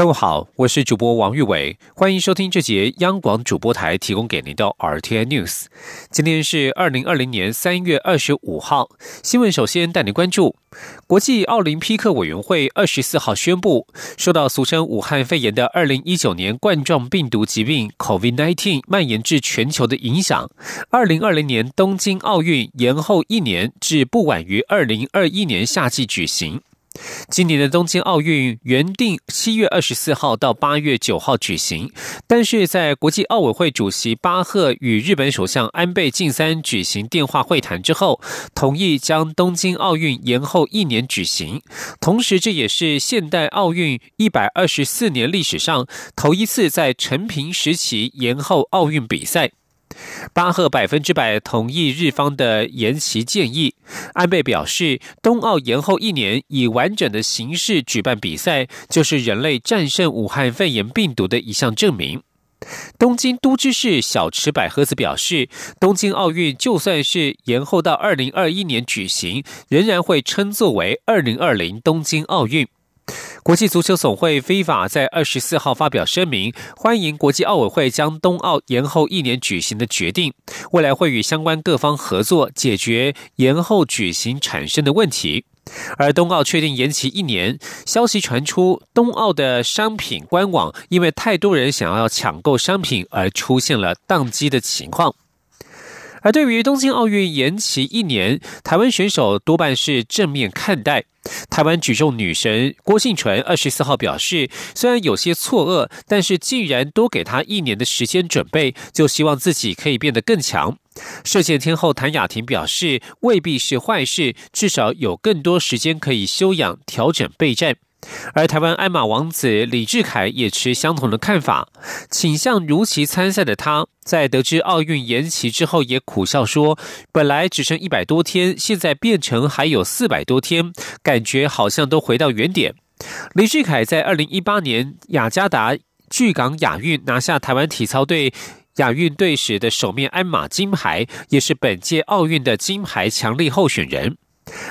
各位好，我是主播王玉伟，欢迎收听这节央广主播台提供给您的 RTN News。今天是二零二零年三月二十五号，新闻首先带您关注：国际奥林匹克委员会二十四号宣布，受到俗称武汉肺炎的二零一九年冠状病毒疾病 COVID-19 蔓延至全球的影响，二零二零年东京奥运延后一年，至不晚于二零二一年夏季举行。今年的东京奥运原定七月二十四号到八月九号举行，但是在国际奥委会主席巴赫与日本首相安倍晋三举行电话会谈之后，同意将东京奥运延后一年举行。同时，这也是现代奥运一百二十四年历史上头一次在陈平时期延后奥运比赛。巴赫百分之百同意日方的延期建议。安倍表示，冬奥延后一年，以完整的形式举办比赛，就是人类战胜武汉肺炎病毒的一项证明。东京都知事小池百合子表示，东京奥运就算是延后到二零二一年举行，仍然会称作为二零二零东京奥运。国际足球总会非法在二十四号发表声明，欢迎国际奥委会将冬奥延后一年举行的决定，未来会与相关各方合作解决延后举行产生的问题。而冬奥确定延期一年，消息传出，冬奥的商品官网因为太多人想要抢购商品而出现了宕机的情况。而对于东京奥运延期一年，台湾选手多半是正面看待。台湾举重女神郭幸纯二十四号表示，虽然有些错愕，但是既然多给她一年的时间准备，就希望自己可以变得更强。射箭天后谭雅婷表示，未必是坏事，至少有更多时间可以休养、调整备战。而台湾鞍马王子李志凯也持相同的看法，倾向如期参赛的他，在得知奥运延期之后，也苦笑说：“本来只剩一百多天，现在变成还有四百多天，感觉好像都回到原点。”李志凯在二零一八年雅加达巨港亚运拿下台湾体操队亚运队时的首面鞍马金牌，也是本届奥运的金牌强力候选人。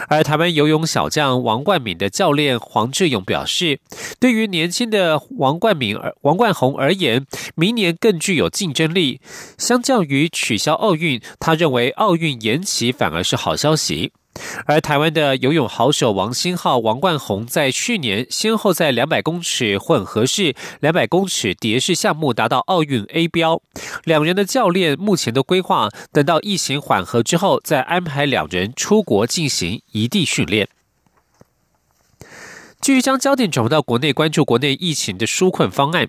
而台湾游泳小将王冠敏的教练黄志勇表示，对于年轻的王冠敏、王冠宏而言，明年更具有竞争力。相较于取消奥运，他认为奥运延期反而是好消息。而台湾的游泳好手王星浩、王冠宏在去年先后在两百公尺混合式、两百公尺蝶式项目达到奥运 A 标。两人的教练目前的规划，等到疫情缓和之后，再安排两人出国进行异地训练。继续将焦点转回到国内，关注国内疫情的纾困方案。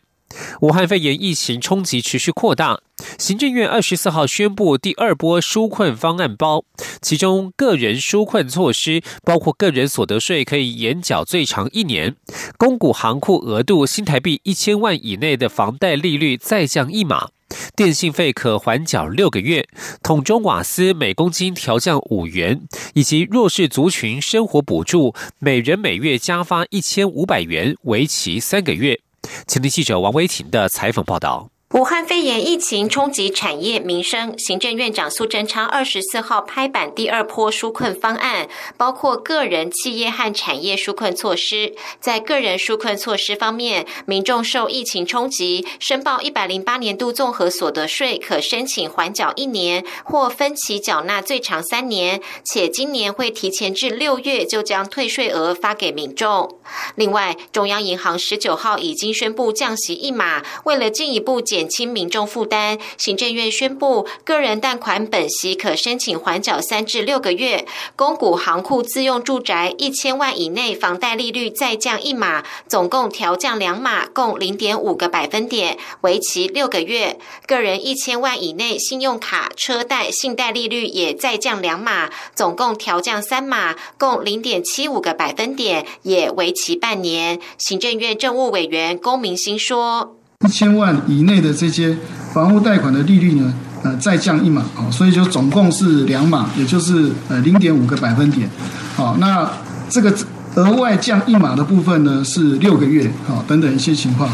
武汉肺炎疫情冲击持续扩大，行政院二十四号宣布第二波纾困方案包，其中个人纾困措施包括个人所得税可以延缴最长一年，公股行库额度新台币一千万以内的房贷利率再降一码，电信费可缓缴六个月，桶中瓦斯每公斤调降五元，以及弱势族群生活补助每人每月加发一千五百元，为期三个月。请听记者王维婷的采访报道。武汉肺炎疫情冲击产业民生，行政院长苏贞昌二十四号拍板第二波纾困方案，包括个人、企业和产业纾困措施。在个人纾困措施方面，民众受疫情冲击，申报一百零八年度综合所得税可申请缓缴一年或分期缴纳最长三年，且今年会提前至六月就将退税额发给民众。另外，中央银行十九号已经宣布降息一码，为了进一步减。减轻民众负担，行政院宣布，个人贷款本息可申请缓缴三至六个月；公股行库自用住宅一千万以内房贷利率再降一码，总共调降两码，共零点五个百分点，为期六个月；个人一千万以内信用卡、车贷、信贷利率也再降两码，总共调降三码，共零点七五个百分点，也为期半年。行政院政务委员龚明鑫说。一千万以内的这些房屋贷款的利率呢，呃，再降一码，啊，所以就总共是两码，也就是呃零点五个百分点，好，那这个额外降一码的部分呢是六个月，好，等等一些情况。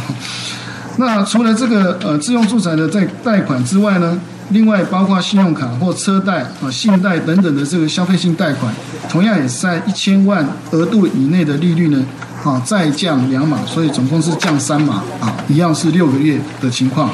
那除了这个呃自用住宅的在贷款之外呢，另外包括信用卡或车贷啊、信贷等等的这个消费性贷款，同样也是在一千万额度以内的利率呢，啊再降两码，所以总共是降三码啊，一样是六个月的情况。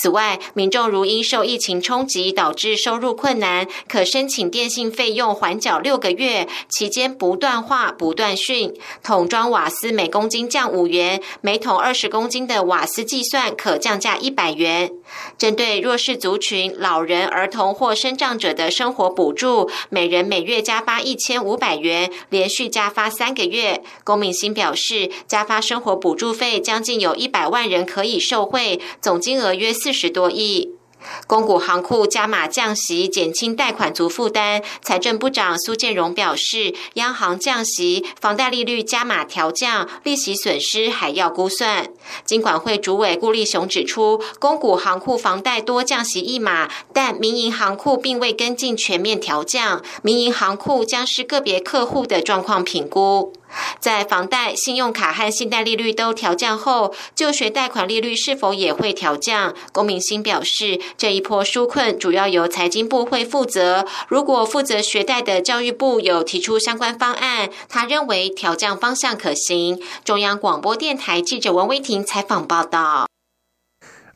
此外，民众如因受疫情冲击导致收入困难，可申请电信费用缓缴六个月，期间不断化、不断训。桶装瓦斯每公斤降五元，每桶二十公斤的瓦斯计算可降价一百元。针对弱势族群、老人、儿童或身障者的生活补助，每人每月加发一千五百元，连续加发三个月。龚明鑫表示，加发生活补助费，将近有一百万人可以受惠，总金额约四十多亿。公股行库加码降息，减轻贷款族负担。财政部长苏建荣表示，央行降息，房贷利率加码调降，利息损失还要估算。金管会主委顾立雄指出，公股行库房贷多降息一码，但民营行库并未跟进全面调降，民营行库将是个别客户的状况评估。在房贷、信用卡和信贷利率都调降后，就学贷款利率是否也会调降？龚明星表示，这一波纾困主要由财经部会负责。如果负责学贷的教育部有提出相关方案，他认为调降方向可行。中央广播电台记者文威婷采访报道。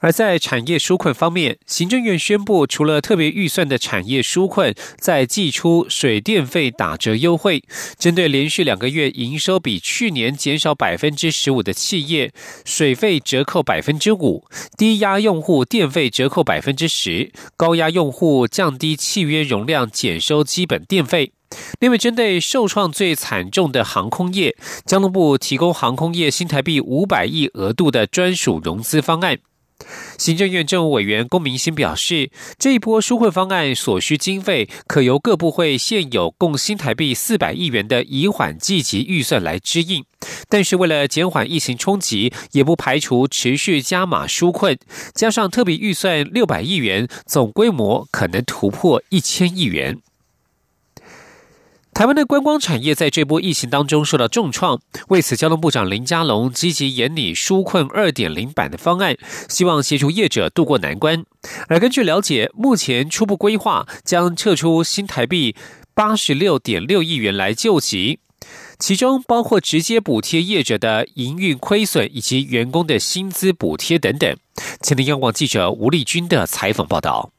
而在产业纾困方面，行政院宣布，除了特别预算的产业纾困，在寄出水电费打折优惠，针对连续两个月营收比去年减少百分之十五的企业，水费折扣百分之五，低压用户电费折扣百分之十，高压用户降低契约容量，减收基本电费。另外，针对受创最惨重的航空业，交通部提供航空业新台币五百亿额度的专属融资方案。行政院政务委员龚明鑫表示，这一波纾困方案所需经费，可由各部会现有共新台币四百亿元的以缓计及预算来支应。但是，为了减缓疫情冲击，也不排除持续加码纾困，加上特别预算六百亿元，总规模可能突破一千亿元。台湾的观光产业在这波疫情当中受到重创，为此，交通部长林佳龙积极研拟纾困二点零版的方案，希望协助业者渡过难关。而根据了解，目前初步规划将撤出新台币八十六点六亿元来救急，其中包括直接补贴业者的营运亏损以及员工的薪资补贴等等。前天央广记者吴丽君的采访报道。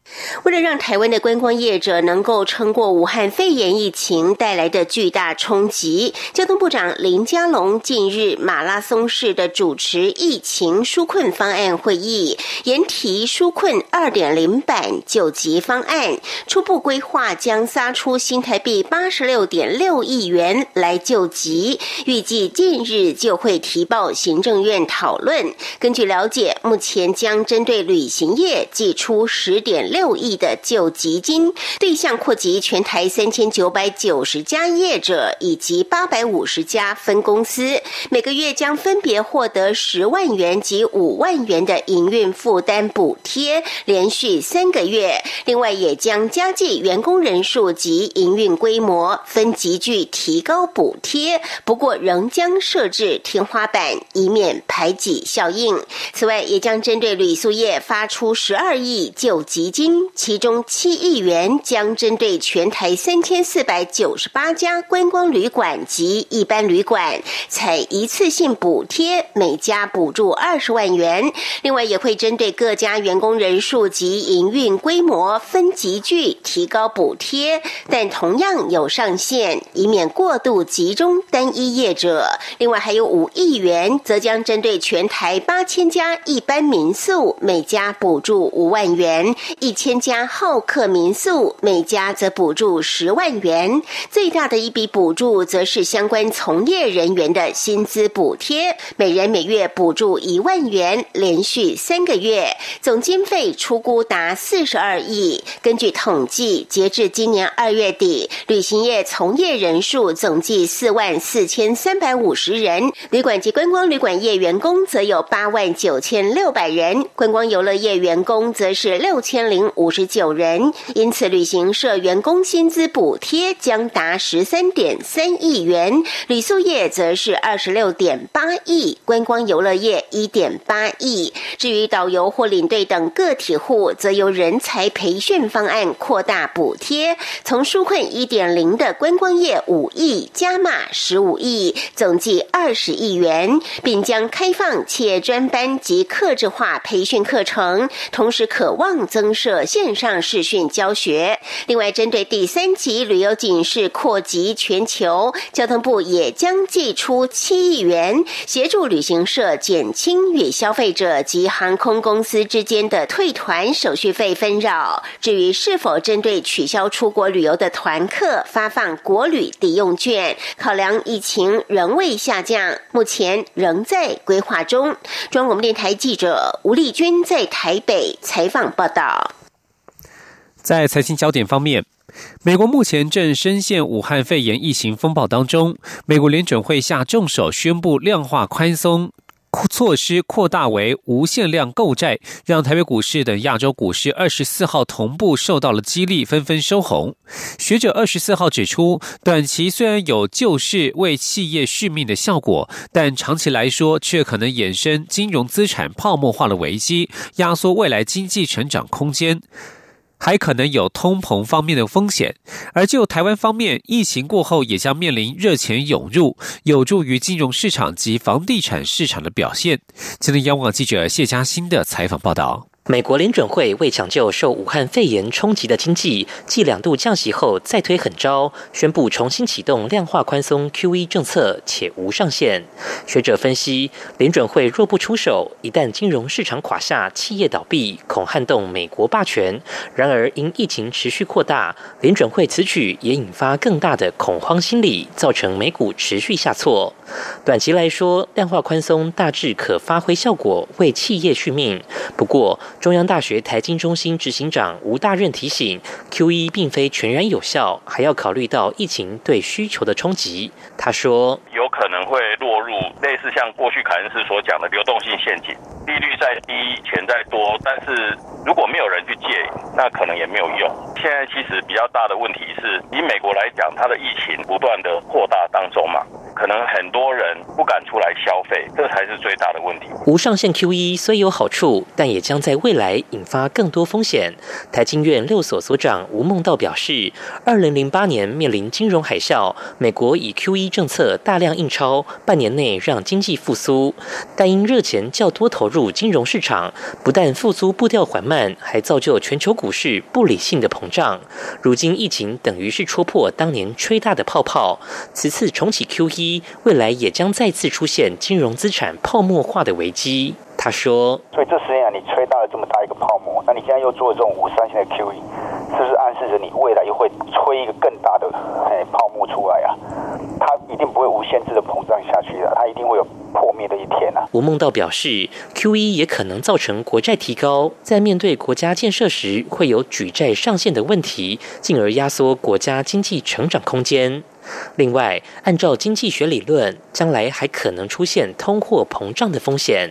为了让台湾的观光业者能够撑过武汉肺炎疫情带来的巨大冲击，交通部长林佳龙近日马拉松式的主持疫情纾困方案会议，研提纾困二点零版救急方案，初步规划将撒出新台币八十六点六亿元来救急，预计近日就会提报行政院讨论。根据了解，目前将针对旅行业寄出十点六。六亿的救济金对象扩及全台三千九百九十家业者以及八百五十家分公司，每个月将分别获得十万元及五万元的营运负担补贴，连续三个月。另外，也将加计员工人数及营运规模，分级距提高补贴。不过，仍将设置天花板，以免排挤效应。此外，也将针对旅宿业发出十二亿救济金。其中七亿元将针对全台三千四百九十八家观光旅馆及一般旅馆，采一次性补贴，每家补助二十万元。另外，也会针对各家员工人数及营运规模分级距提高补贴，但同样有上限，以免过度集中单一业者。另外，还有五亿元，则将针对全台八千家一般民宿，每家补助五万元。一千家好客民宿，每家则补助十万元。最大的一笔补助，则是相关从业人员的薪资补贴，每人每月补助一万元，连续三个月，总经费出估达四十二亿。根据统计，截至今年二月底，旅行业从业人数总计四万四千三百五十人，旅馆及观光旅馆业员工则有八万九千六百人，观光游乐业员工则是六千零。五十九人，因此旅行社员工薪资补贴将达十三点三亿元，旅宿业则是二十六点八亿，观光游乐业一点八亿。至于导游或领队等个体户，则由人才培训方案扩大补贴，从纾困一点零的观光业五亿加码十五亿，总计二十亿元，并将开放企业专班及客制化培训课程，同时渴望增设线上视讯教学。另外，针对第三级旅游警示扩及全球，交通部也将寄出七亿元，协助旅行社减轻与消费者及航空公司之间的退团手续费纷扰。至于是否针对取消出国旅游的团客发放国旅抵用券，考量疫情仍未下降，目前仍在规划中。中央广播电台记者吴丽君在台北采访报道。在财经焦点方面，美国目前正深陷武汉肺炎疫情风暴当中。美国联准会下重手宣布量化宽松措施扩大为无限量购债，让台北股市等亚洲股市二十四号同步受到了激励，纷纷收红。学者二十四号指出，短期虽然有救市为企业续命的效果，但长期来说却可能衍生金融资产泡沫化的危机，压缩未来经济成长空间。还可能有通膨方面的风险，而就台湾方面，疫情过后也将面临热钱涌入，有助于金融市场及房地产市场的表现。今天央广记者谢佳欣的采访报道。美国联准会为抢救受武汉肺炎冲击的经济，继两度降息后再推狠招，宣布重新启动量化宽松 QE 政策，且无上限。学者分析，联准会若不出手，一旦金融市场垮下，企业倒闭，恐撼动美国霸权。然而，因疫情持续扩大，联准会此举也引发更大的恐慌心理，造成美股持续下挫。短期来说，量化宽松大致可发挥效果，为企业续命。不过，中央大学台经中心执行长吴大任提醒，QE 并非全然有效，还要考虑到疫情对需求的冲击。他说，有可能会落入类似像过去凯恩斯所讲的流动性陷阱，利率再低，钱再多，但是如果没有人去借，那可能也没有用。现在其实比较大的问题是，以美国来讲，它的疫情不断的扩大当中嘛。可能很多人不敢出来消费，这才是最大的问题。无上限 QE 虽有好处，但也将在未来引发更多风险。台经院六所所长吴孟道表示，二零零八年面临金融海啸，美国以 QE 政策大量印钞，半年内让经济复苏，但因热钱较多投入金融市场，不但复苏步调缓慢，还造就全球股市不理性的膨胀。如今疫情等于是戳破当年吹大的泡泡，此次重启 QE。未来也将再次出现金融资产泡沫化的危机。他说：“所以这十年你吹大了这么大一个泡沫，那你现在又做这种无上限的 QE，是不是暗示着你未来又会吹一个更大的哎泡沫出来啊？它一定不会无限制的膨胀下去的，它一定会有破灭的一天啊！”吴孟道表示，QE 也可能造成国债提高，在面对国家建设时会有举债上限的问题，进而压缩国家经济成长空间。另外，按照经济学理论，将来还可能出现通货膨胀的风险。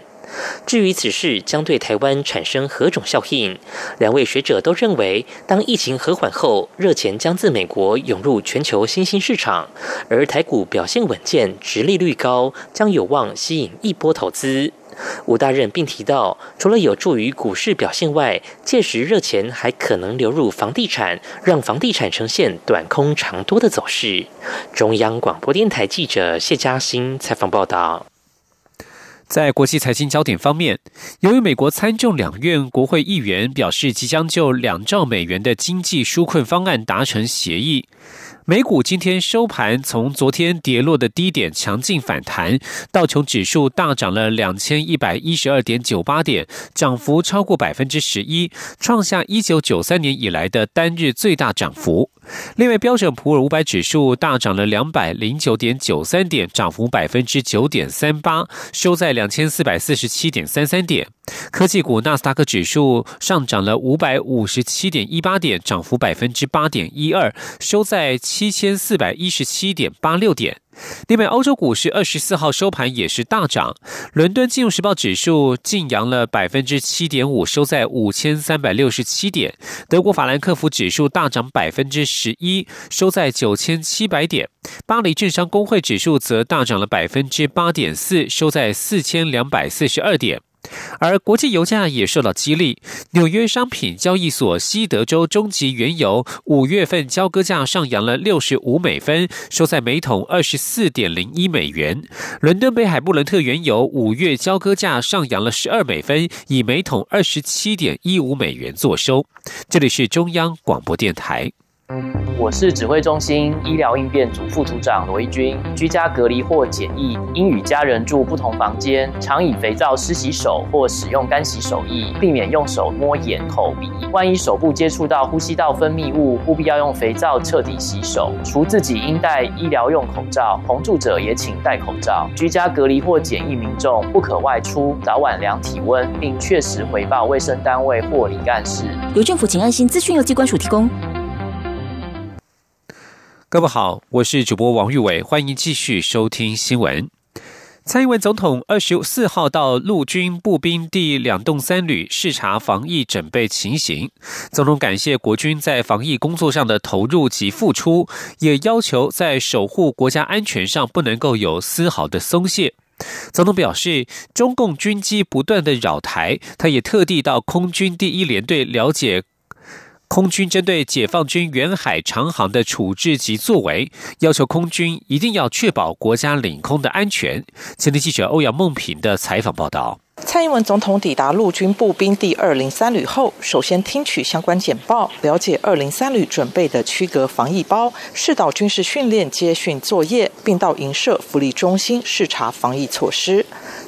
至于此事将对台湾产生何种效应，两位学者都认为，当疫情和缓后，热钱将自美国涌入全球新兴市场，而台股表现稳健，殖利率高，将有望吸引一波投资。吴大任并提到，除了有助于股市表现外，届时热钱还可能流入房地产，让房地产呈现短空长多的走势。中央广播电台记者谢嘉欣采访报道。在国际财经焦点方面，由于美国参众两院国会议员表示即将就两兆美元的经济纾困方案达成协议。美股今天收盘，从昨天跌落的低点强劲反弹，道琼指数大涨了两千一百一十二点九八点，涨幅超过百分之十一，创下一九九三年以来的单日最大涨幅。另外，标准普尔五百指数大涨了两百零九点九三点，涨幅百分之九点三八，收在两千四百四十七点三三点。科技股纳斯达克指数上涨了五百五十七点一八点，涨幅百分之八点一二，收在七千四百一十七点八六点。另外，欧洲股市二十四号收盘也是大涨，伦敦金融时报指数净扬了百分之七点五，收在五千三百六十七点；德国法兰克福指数大涨百分之十一，收在九千七百点；巴黎政商工会指数则大涨了百分之八点四，收在四千两百四十二点。而国际油价也受到激励，纽约商品交易所西德州中级原油五月份交割价上扬了六十五美分，收在每桶二十四点零一美元。伦敦北海布伦特原油五月交割价上扬了十二美分，以每桶二十七点一五美元作收。这里是中央广播电台。我是指挥中心医疗应变组副组长罗一军。居家隔离或检疫，应与家人住不同房间，常以肥皂湿洗手或使用干洗手液，避免用手摸眼、口、鼻。万一手部接触到呼吸道分泌物，务必要用肥皂彻底洗手。除自己应戴医疗用口罩，同住者也请戴口罩。居家隔离或检疫民众不可外出，早晚量体温，并确实回报卫生单位或里干事。由政府请安心资讯由机关署提供。各位好，我是主播王玉伟，欢迎继续收听新闻。蔡英文总统二十四号到陆军步兵第两栋三旅视察防疫准备情形，总统感谢国军在防疫工作上的投入及付出，也要求在守护国家安全上不能够有丝毫的松懈。总统表示，中共军机不断的扰台，他也特地到空军第一联队了解。空军针对解放军远海长航的处置及作为，要求空军一定要确保国家领空的安全。前天记者欧阳梦平的采访报道。蔡英文总统抵达陆军步兵第二零三旅后，首先听取相关简报，了解二零三旅准备的区隔防疫包，视导军事训练接训作业，并到营舍福利中心视察防疫措施。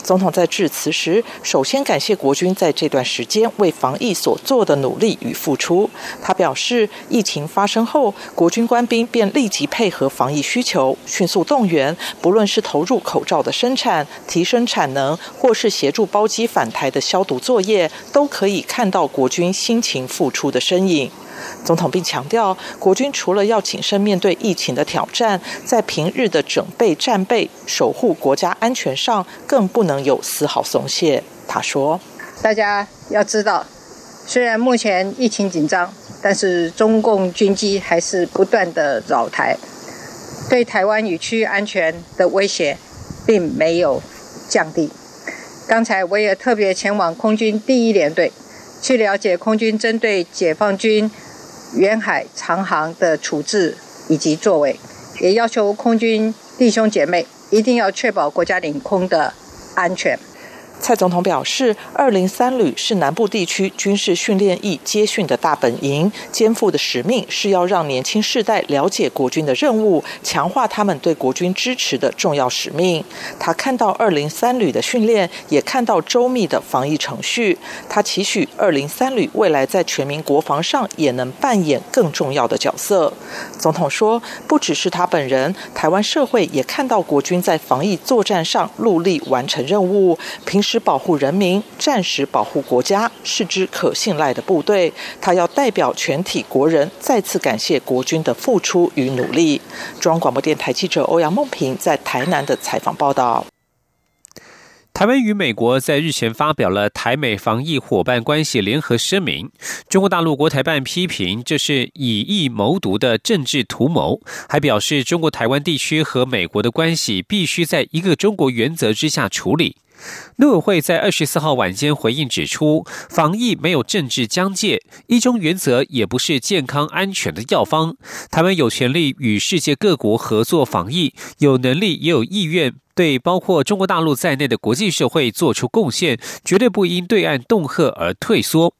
总统在致辞时，首先感谢国军在这段时间为防疫所做的努力与付出。他表示，疫情发生后，国军官兵便立即配合防疫需求，迅速动员，不论是投入口罩的生产、提升产能，或是协助包机返台的消毒作业，都可以看到国军辛勤付出的身影。总统并强调，国军除了要谨慎面对疫情的挑战，在平日的准备战备、守护国家安全上，更不能有丝毫松懈。他说：“大家要知道，虽然目前疫情紧张，但是中共军机还是不断的扰台，对台湾与区域安全的威胁并没有降低。刚才我也特别前往空军第一联队。”去了解空军针对解放军远海长航的处置以及作为，也要求空军弟兄姐妹一定要确保国家领空的安全。蔡总统表示，二零三旅是南部地区军事训练役接训的大本营，肩负的使命是要让年轻世代了解国军的任务，强化他们对国军支持的重要使命。他看到二零三旅的训练，也看到周密的防疫程序。他期许二零三旅未来在全民国防上也能扮演更重要的角色。总统说，不只是他本人，台湾社会也看到国军在防疫作战上努力完成任务。平。时保护人民，战时保护国家，是支可信赖的部队。他要代表全体国人再次感谢国军的付出与努力。中央广播电台记者欧阳梦平在台南的采访报道。台湾与美国在日前发表了台美防疫伙伴关系联合声明。中国大陆国台办批评这是以疫谋独的政治图谋，还表示中国台湾地区和美国的关系必须在一个中国原则之下处理。陆委会在二十四号晚间回应指出，防疫没有政治疆界，一中原则也不是健康安全的药方。台湾有权利与世界各国合作防疫，有能力也有意愿对包括中国大陆在内的国际社会做出贡献，绝对不因对岸恫吓而退缩。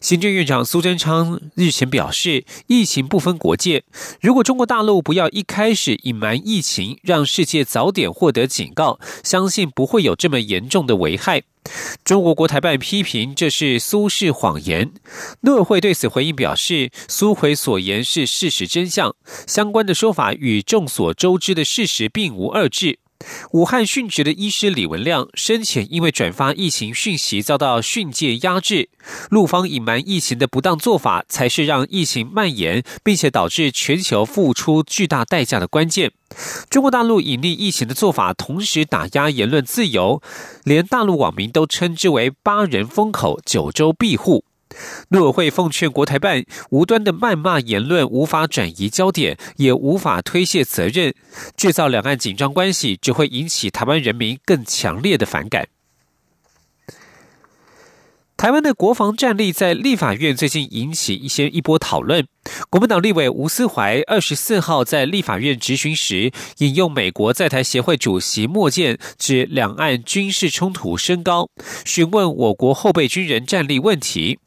行政院长苏贞昌日前表示，疫情不分国界，如果中国大陆不要一开始隐瞒疫情，让世界早点获得警告，相信不会有这么严重的危害。中国国台办批评这是苏氏谎言，陆委会对此回应表示，苏回所言是事实真相，相关的说法与众所周知的事实并无二致。武汉殉职的医师李文亮生前因为转发疫情讯息遭到训诫压制，陆方隐瞒疫情的不当做法，才是让疫情蔓延并且导致全球付出巨大代价的关键。中国大陆隐匿疫情的做法，同时打压言论自由，连大陆网民都称之为“八人封口，九州庇护”。陆委会奉劝国台办，无端的谩骂言论无法转移焦点，也无法推卸责任，制造两岸紧张关系，只会引起台湾人民更强烈的反感。台湾的国防战力在立法院最近引起一些一波讨论。国民党立委吴思怀二十四号在立法院质询时，引用美国在台协会主席莫健指两岸军事冲突升高，询问我国后备军人战力问题。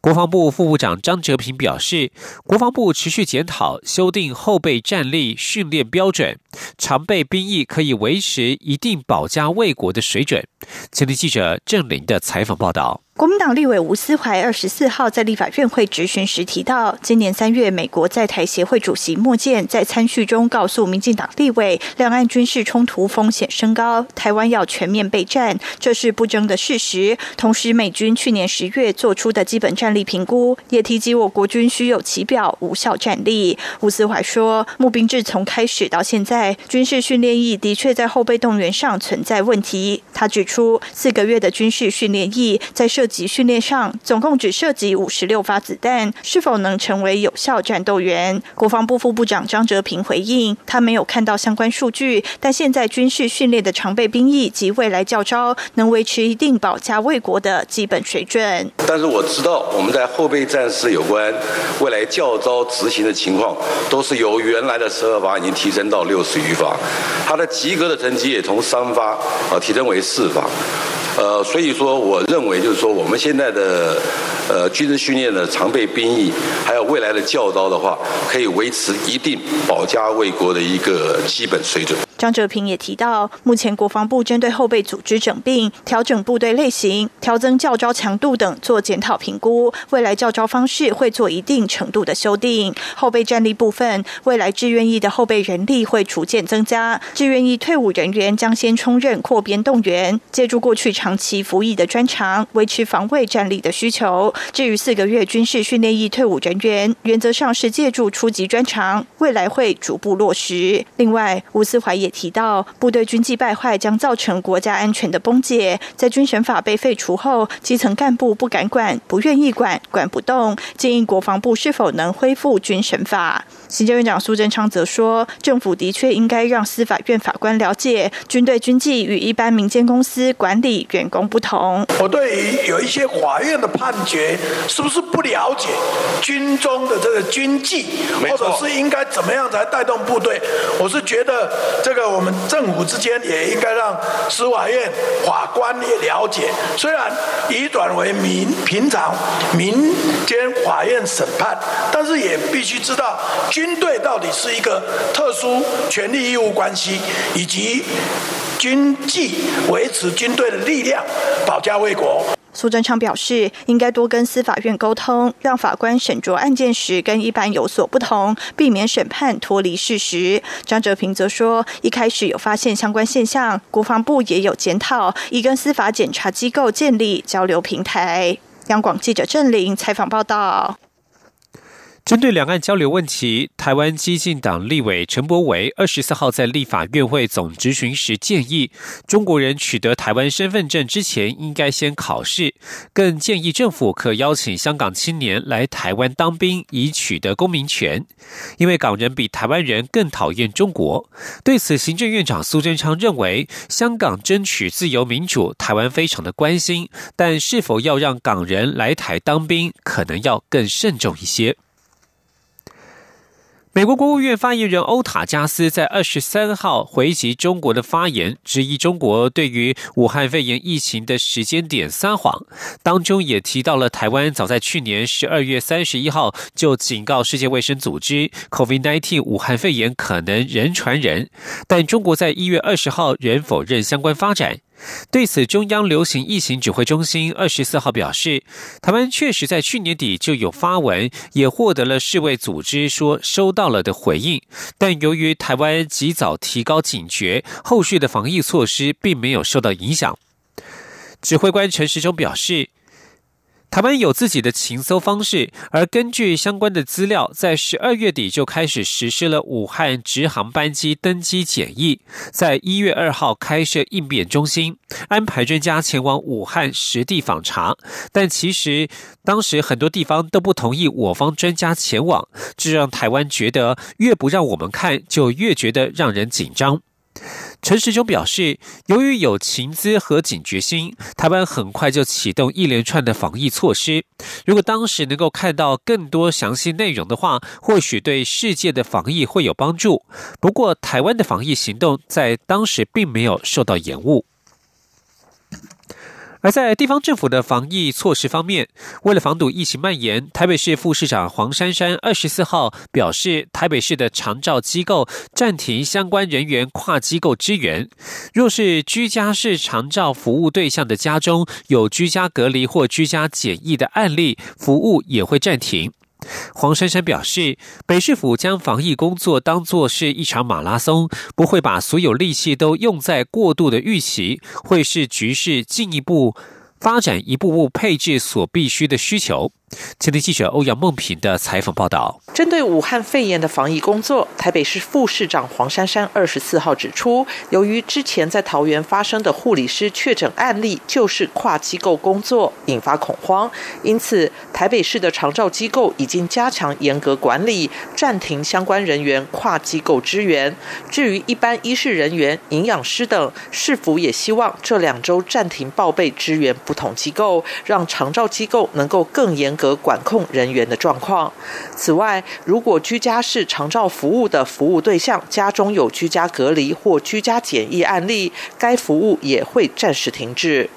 国防部副部长张哲平表示，国防部持续检讨修订后备战力训练标准，常备兵役可以维持一定保家卫国的水准。前天记者郑林的采访报道。国民党立委吴思怀二十四号在立法院会质询时提到，今年三月，美国在台协会主席莫健在参叙中告诉民进党立委，两岸军事冲突风险升高，台湾要全面备战，这是不争的事实。同时，美军去年十月做出的基本战力评估，也提及我国军需有其表无效战力。吴思怀说，募兵制从开始到现在，军事训练役的确在后备动员上存在问题。他指出，四个月的军事训练役在设及训练上总共只涉及五十六发子弹，是否能成为有效战斗员？国防部副部长张哲平回应，他没有看到相关数据，但现在军事训练的常备兵役及未来教招能维持一定保家卫国的基本水准。但是我知道我们在后备战士有关未来教招执行的情况，都是由原来的十二发已经提升到六十余发，他的及格的成绩也从三发啊提升为四发。呃，所以说，我认为就是说，我们现在的呃军事训练的常备兵役，还有未来的教招的话，可以维持一定保家卫国的一个基本水准。张哲平也提到，目前国防部针对后备组织整并、调整部队类型、调增教招强度等做检讨评估，未来教招方式会做一定程度的修订。后备战力部分，未来志愿役的后备人力会逐渐增加，志愿役退伍人员将先充任扩编动员，借助过去长期服役的专长，维持防卫战力的需求。至于四个月军事训练役退伍人员，原则上是借助初级专长，未来会逐步落实。另外，吴思怀也。提到部队军纪败坏将造成国家安全的崩解，在军审法被废除后，基层干部不敢管、不愿意管、管不动，建议国防部是否能恢复军审法。行政院长苏贞昌则说，政府的确应该让司法院法官了解军队军纪与一般民间公司管理员工不同。我对于有一些法院的判决，是不是不了解军中的这个军纪，或者是应该怎么样才带动部队？我是觉得这个在我们政府之间也应该让司法院法官也了解，虽然移转为民平常民间法院审判，但是也必须知道。军队到底是一个特殊权利义务关系，以及军纪维持军队的力量，保家卫国。苏贞昌表示，应该多跟司法院沟通，让法官审酌案件时跟一般有所不同，避免审判脱离事实。张哲平则说，一开始有发现相关现象，国防部也有检讨，已跟司法检查机构建立交流平台。央广记者郑玲采访报道。针对两岸交流问题，台湾激进党立委陈柏维二十四号在立法院会总质询时建议，中国人取得台湾身份证之前应该先考试，更建议政府可邀请香港青年来台湾当兵，以取得公民权。因为港人比台湾人更讨厌中国。对此，行政院长苏贞昌认为，香港争取自由民主，台湾非常的关心，但是否要让港人来台当兵，可能要更慎重一些。美国国务院发言人欧塔加斯在二十三号回击中国的发言，质疑中国对于武汉肺炎疫情的时间点撒谎。当中也提到了台湾早在去年十二月三十一号就警告世界卫生组织，COVID-19 武汉肺炎可能人传人，但中国在一月二十号仍否认相关发展。对此，中央流行疫情指挥中心二十四号表示，台湾确实在去年底就有发文，也获得了世卫组织说收到了的回应，但由于台湾及早提高警觉，后续的防疫措施并没有受到影响。指挥官陈时中表示。台湾有自己的情搜方式，而根据相关的资料，在十二月底就开始实施了武汉直航班机登机检疫，在一月二号开设应变中心，安排专家前往武汉实地访查。但其实当时很多地方都不同意我方专家前往，这让台湾觉得越不让我们看，就越觉得让人紧张。陈时中表示，由于有情资和警觉心，台湾很快就启动一连串的防疫措施。如果当时能够看到更多详细内容的话，或许对世界的防疫会有帮助。不过，台湾的防疫行动在当时并没有受到延误。而在地方政府的防疫措施方面，为了防堵疫情蔓延，台北市副市长黄珊珊二十四号表示，台北市的长照机构暂停相关人员跨机构支援。若是居家式长照服务对象的家中有居家隔离或居家检疫的案例，服务也会暂停。黄珊珊表示，北市府将防疫工作当作是一场马拉松，不会把所有力气都用在过度的预期，会是局势进一步发展，一步步配置所必须的需求。前天记者欧阳梦平的采访报道：针对武汉肺炎的防疫工作，台北市副市长黄珊珊二十四号指出，由于之前在桃园发生的护理师确诊案例就是跨机构工作，引发恐慌，因此台北市的长照机构已经加强严格管理，暂停相关人员跨机构支援。至于一般医事人员、营养师等，市府也希望这两周暂停报备支援不同机构，让长照机构能够更严。格管控人员的状况。此外，如果居家式长照服务的服务对象家中有居家隔离或居家检疫案例，该服务也会暂时停止。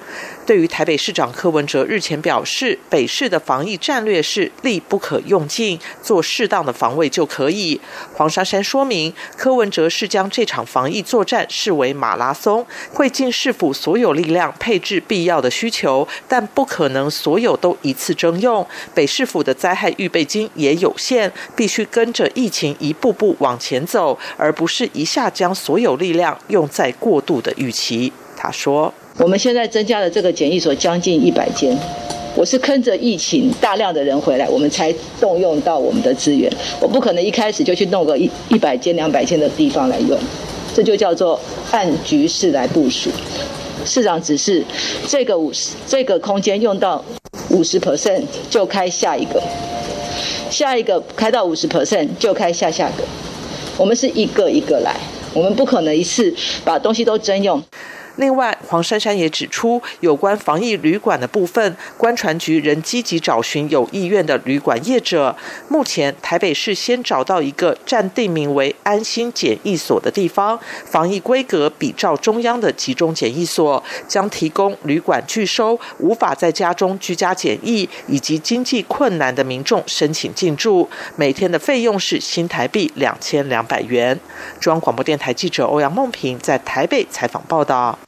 对于台北市长柯文哲日前表示，北市的防疫战略是力不可用尽，做适当的防卫就可以。黄珊珊说明，柯文哲是将这场防疫作战视为马拉松，会尽市府所有力量配置必要的需求，但不可能所有都一次征用。北市府的灾害预备金也有限，必须跟着疫情一步步往前走，而不是一下将所有力量用在过度的预期。他说。我们现在增加了这个检疫所将近一百间，我是跟着疫情大量的人回来，我们才动用到我们的资源。我不可能一开始就去弄个一一百间、两百间的地方来用，这就叫做按局势来部署。市长指示这个五十这个空间用到五十 percent 就开下一个，下一个开到五十 percent 就开下下个。我们是一个一个来，我们不可能一次把东西都征用。另外，黄珊珊也指出，有关防疫旅馆的部分，关船局仍积极找寻有意愿的旅馆业者。目前，台北市先找到一个暂定名为“安心检疫所”的地方，防疫规格比照中央的集中检疫所，将提供旅馆拒收无法在家中居家检疫以及经济困难的民众申请进驻，每天的费用是新台币两千两百元。中央广播电台记者欧阳梦平在台北采访报道。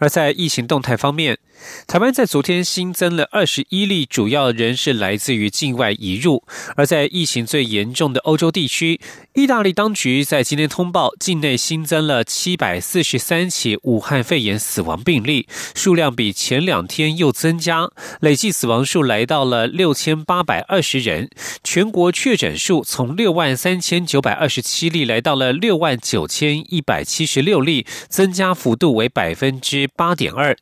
而在疫情动态方面。台湾在昨天新增了二十一例，主要人是来自于境外移入。而在疫情最严重的欧洲地区，意大利当局在今天通报，境内新增了七百四十三起武汉肺炎死亡病例，数量比前两天又增加，累计死亡数来到了六千八百二十人。全国确诊数从六万三千九百二十七例来到了六万九千一百七十六例，增加幅度为百分之八点二。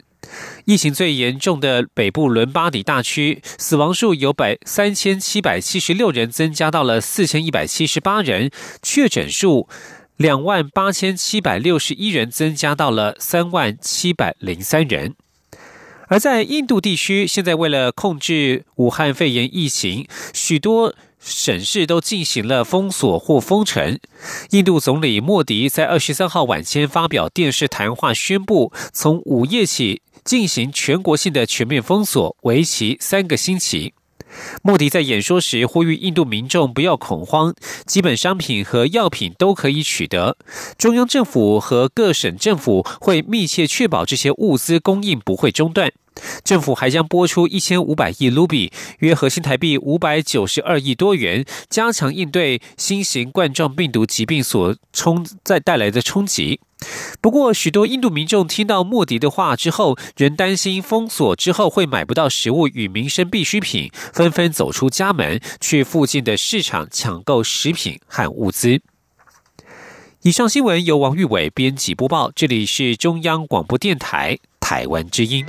疫情最严重的北部伦巴底大区，死亡数由百三千七百七十六人增加到了四千一百七十八人，确诊数两万八千七百六十一人增加到了三万七百零三人。而在印度地区，现在为了控制武汉肺炎疫情，许多省市都进行了封锁或封城。印度总理莫迪在二十三号晚间发表电视谈话，宣布从午夜起。进行全国性的全面封锁，为期三个星期。莫迪在演说时呼吁印度民众不要恐慌，基本商品和药品都可以取得。中央政府和各省政府会密切确保这些物资供应不会中断。政府还将拨出一千五百亿卢比，约合新台币五百九十二亿多元，加强应对新型冠状病毒疾病所冲在带来的冲击。不过，许多印度民众听到莫迪的话之后，仍担心封锁之后会买不到食物与民生必需品，纷纷走出家门，去附近的市场抢购食品和物资。以上新闻由王玉伟编辑播报，这里是中央广播电台台湾之音。